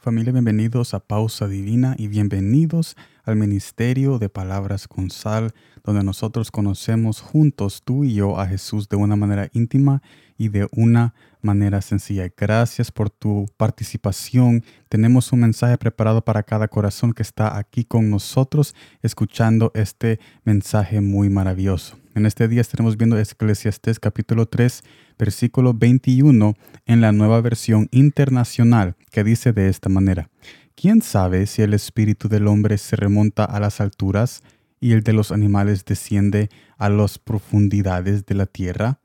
Familia, bienvenidos a Pausa Divina y bienvenidos al Ministerio de Palabras con Sal, donde nosotros conocemos juntos, tú y yo, a Jesús de una manera íntima y de una manera sencilla. Gracias por tu participación. Tenemos un mensaje preparado para cada corazón que está aquí con nosotros, escuchando este mensaje muy maravilloso. En este día estaremos viendo Eclesiastés capítulo 3, versículo 21 en la nueva versión internacional, que dice de esta manera. ¿Quién sabe si el espíritu del hombre se remonta a las alturas y el de los animales desciende a las profundidades de la tierra?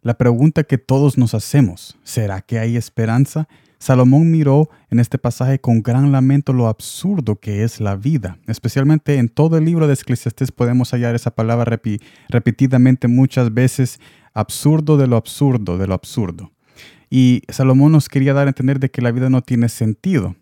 La pregunta que todos nos hacemos, ¿será que hay esperanza? Salomón miró en este pasaje con gran lamento lo absurdo que es la vida. Especialmente en todo el libro de Eclesiastés podemos hallar esa palabra repetidamente muchas veces, absurdo de lo absurdo, de lo absurdo. Y Salomón nos quería dar a entender de que la vida no tiene sentido.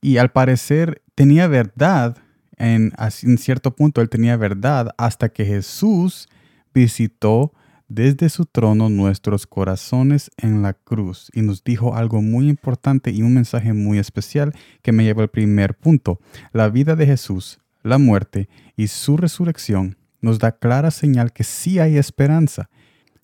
Y al parecer tenía verdad, en, en cierto punto él tenía verdad hasta que Jesús visitó desde su trono nuestros corazones en la cruz y nos dijo algo muy importante y un mensaje muy especial que me lleva al primer punto. La vida de Jesús, la muerte y su resurrección nos da clara señal que sí hay esperanza,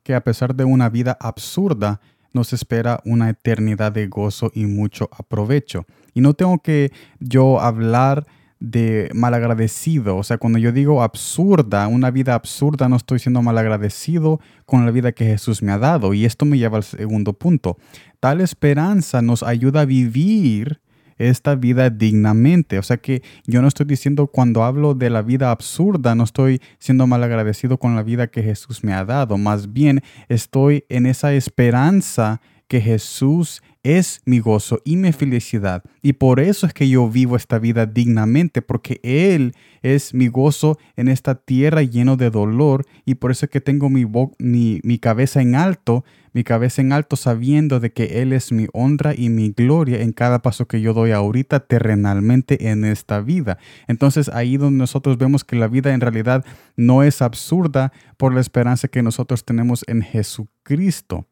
que a pesar de una vida absurda, nos espera una eternidad de gozo y mucho aprovecho. Y no tengo que yo hablar de malagradecido. O sea, cuando yo digo absurda, una vida absurda, no estoy siendo malagradecido con la vida que Jesús me ha dado. Y esto me lleva al segundo punto. Tal esperanza nos ayuda a vivir esta vida dignamente. O sea que yo no estoy diciendo cuando hablo de la vida absurda, no estoy siendo malagradecido con la vida que Jesús me ha dado. Más bien estoy en esa esperanza que Jesús es mi gozo y mi felicidad. Y por eso es que yo vivo esta vida dignamente, porque Él es mi gozo en esta tierra lleno de dolor. Y por eso es que tengo mi, mi, mi cabeza en alto, mi cabeza en alto sabiendo de que Él es mi honra y mi gloria en cada paso que yo doy ahorita terrenalmente en esta vida. Entonces ahí donde nosotros vemos que la vida en realidad no es absurda por la esperanza que nosotros tenemos en Jesucristo.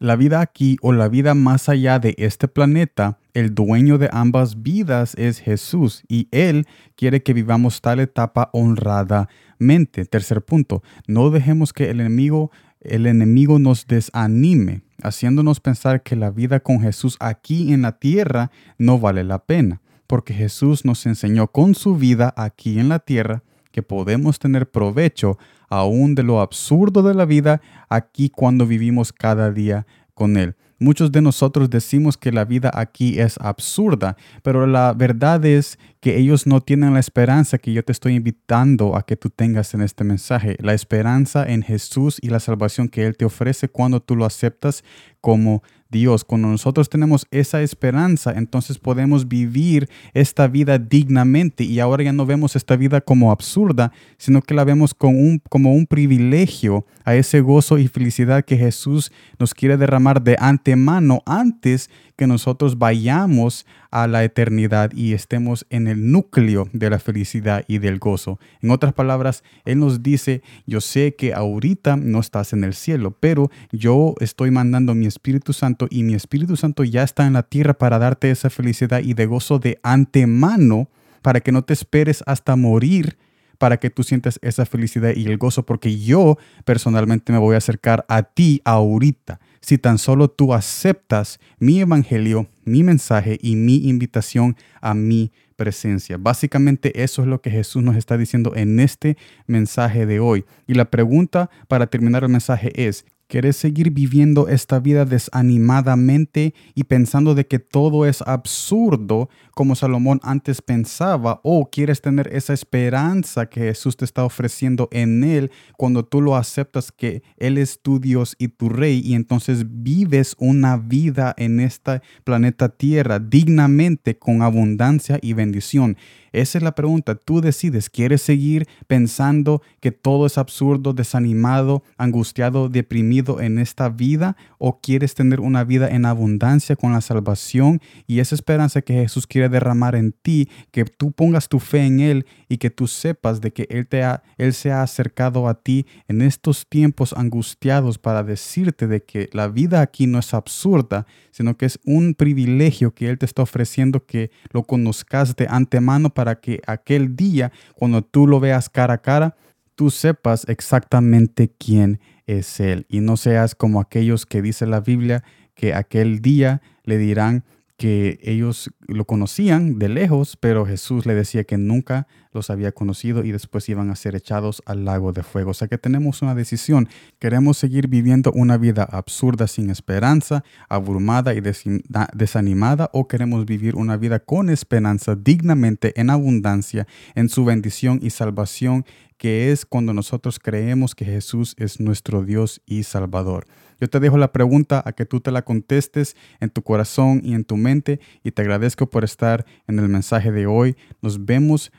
La vida aquí o la vida más allá de este planeta, el dueño de ambas vidas es Jesús y Él quiere que vivamos tal etapa honradamente. Tercer punto, no dejemos que el enemigo, el enemigo nos desanime, haciéndonos pensar que la vida con Jesús aquí en la tierra no vale la pena, porque Jesús nos enseñó con su vida aquí en la tierra que podemos tener provecho aún de lo absurdo de la vida aquí cuando vivimos cada día con Él. Muchos de nosotros decimos que la vida aquí es absurda, pero la verdad es que ellos no tienen la esperanza que yo te estoy invitando a que tú tengas en este mensaje. La esperanza en Jesús y la salvación que Él te ofrece cuando tú lo aceptas como Dios. Cuando nosotros tenemos esa esperanza, entonces podemos vivir esta vida dignamente y ahora ya no vemos esta vida como absurda, sino que la vemos como un, privilegio a ese gozo y felicidad que Jesús nos quiere derramar de antemano antes que nosotros vayamos a la eternidad y estemos en el núcleo de la felicidad y del gozo. En otras palabras, Él nos dice, yo sé que ahorita no estás en el cielo, pero yo estoy mandando mi Espíritu Santo y mi Espíritu Santo ya está en la tierra para darte esa felicidad y de gozo de antemano, para que no te esperes hasta morir para que tú sientas esa felicidad y el gozo, porque yo personalmente me voy a acercar a ti ahorita si tan solo tú aceptas mi evangelio, mi mensaje y mi invitación a mi presencia. Básicamente eso es lo que Jesús nos está diciendo en este mensaje de hoy. Y la pregunta para terminar el mensaje es, ¿Quieres seguir viviendo esta vida desanimadamente y pensando de que todo es absurdo como Salomón antes pensaba? ¿O quieres tener esa esperanza que Jesús te está ofreciendo en Él cuando tú lo aceptas que Él es tu Dios y tu Rey y entonces vives una vida en este planeta Tierra dignamente con abundancia y bendición? Esa es la pregunta. Tú decides, ¿quieres seguir pensando que todo es absurdo, desanimado, angustiado, deprimido? En esta vida o quieres tener una vida en abundancia con la salvación y esa esperanza que Jesús quiere derramar en ti, que tú pongas tu fe en Él y que tú sepas de que Él, te ha, Él se ha acercado a ti en estos tiempos angustiados para decirte de que la vida aquí no es absurda, sino que es un privilegio que Él te está ofreciendo que lo conozcas de antemano para que aquel día, cuando tú lo veas cara a cara, tú sepas exactamente quién es Él. Y no seas como aquellos que dice la Biblia que aquel día le dirán que ellos lo conocían de lejos, pero Jesús le decía que nunca los había conocido y después iban a ser echados al lago de fuego. O sea que tenemos una decisión. ¿Queremos seguir viviendo una vida absurda sin esperanza, abrumada y desanimada o queremos vivir una vida con esperanza, dignamente, en abundancia, en su bendición y salvación, que es cuando nosotros creemos que Jesús es nuestro Dios y Salvador? Yo te dejo la pregunta a que tú te la contestes en tu corazón y en tu mente y te agradezco por estar en el mensaje de hoy. Nos vemos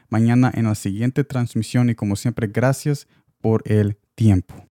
en la siguiente transmisión y como siempre, gracias por el tiempo.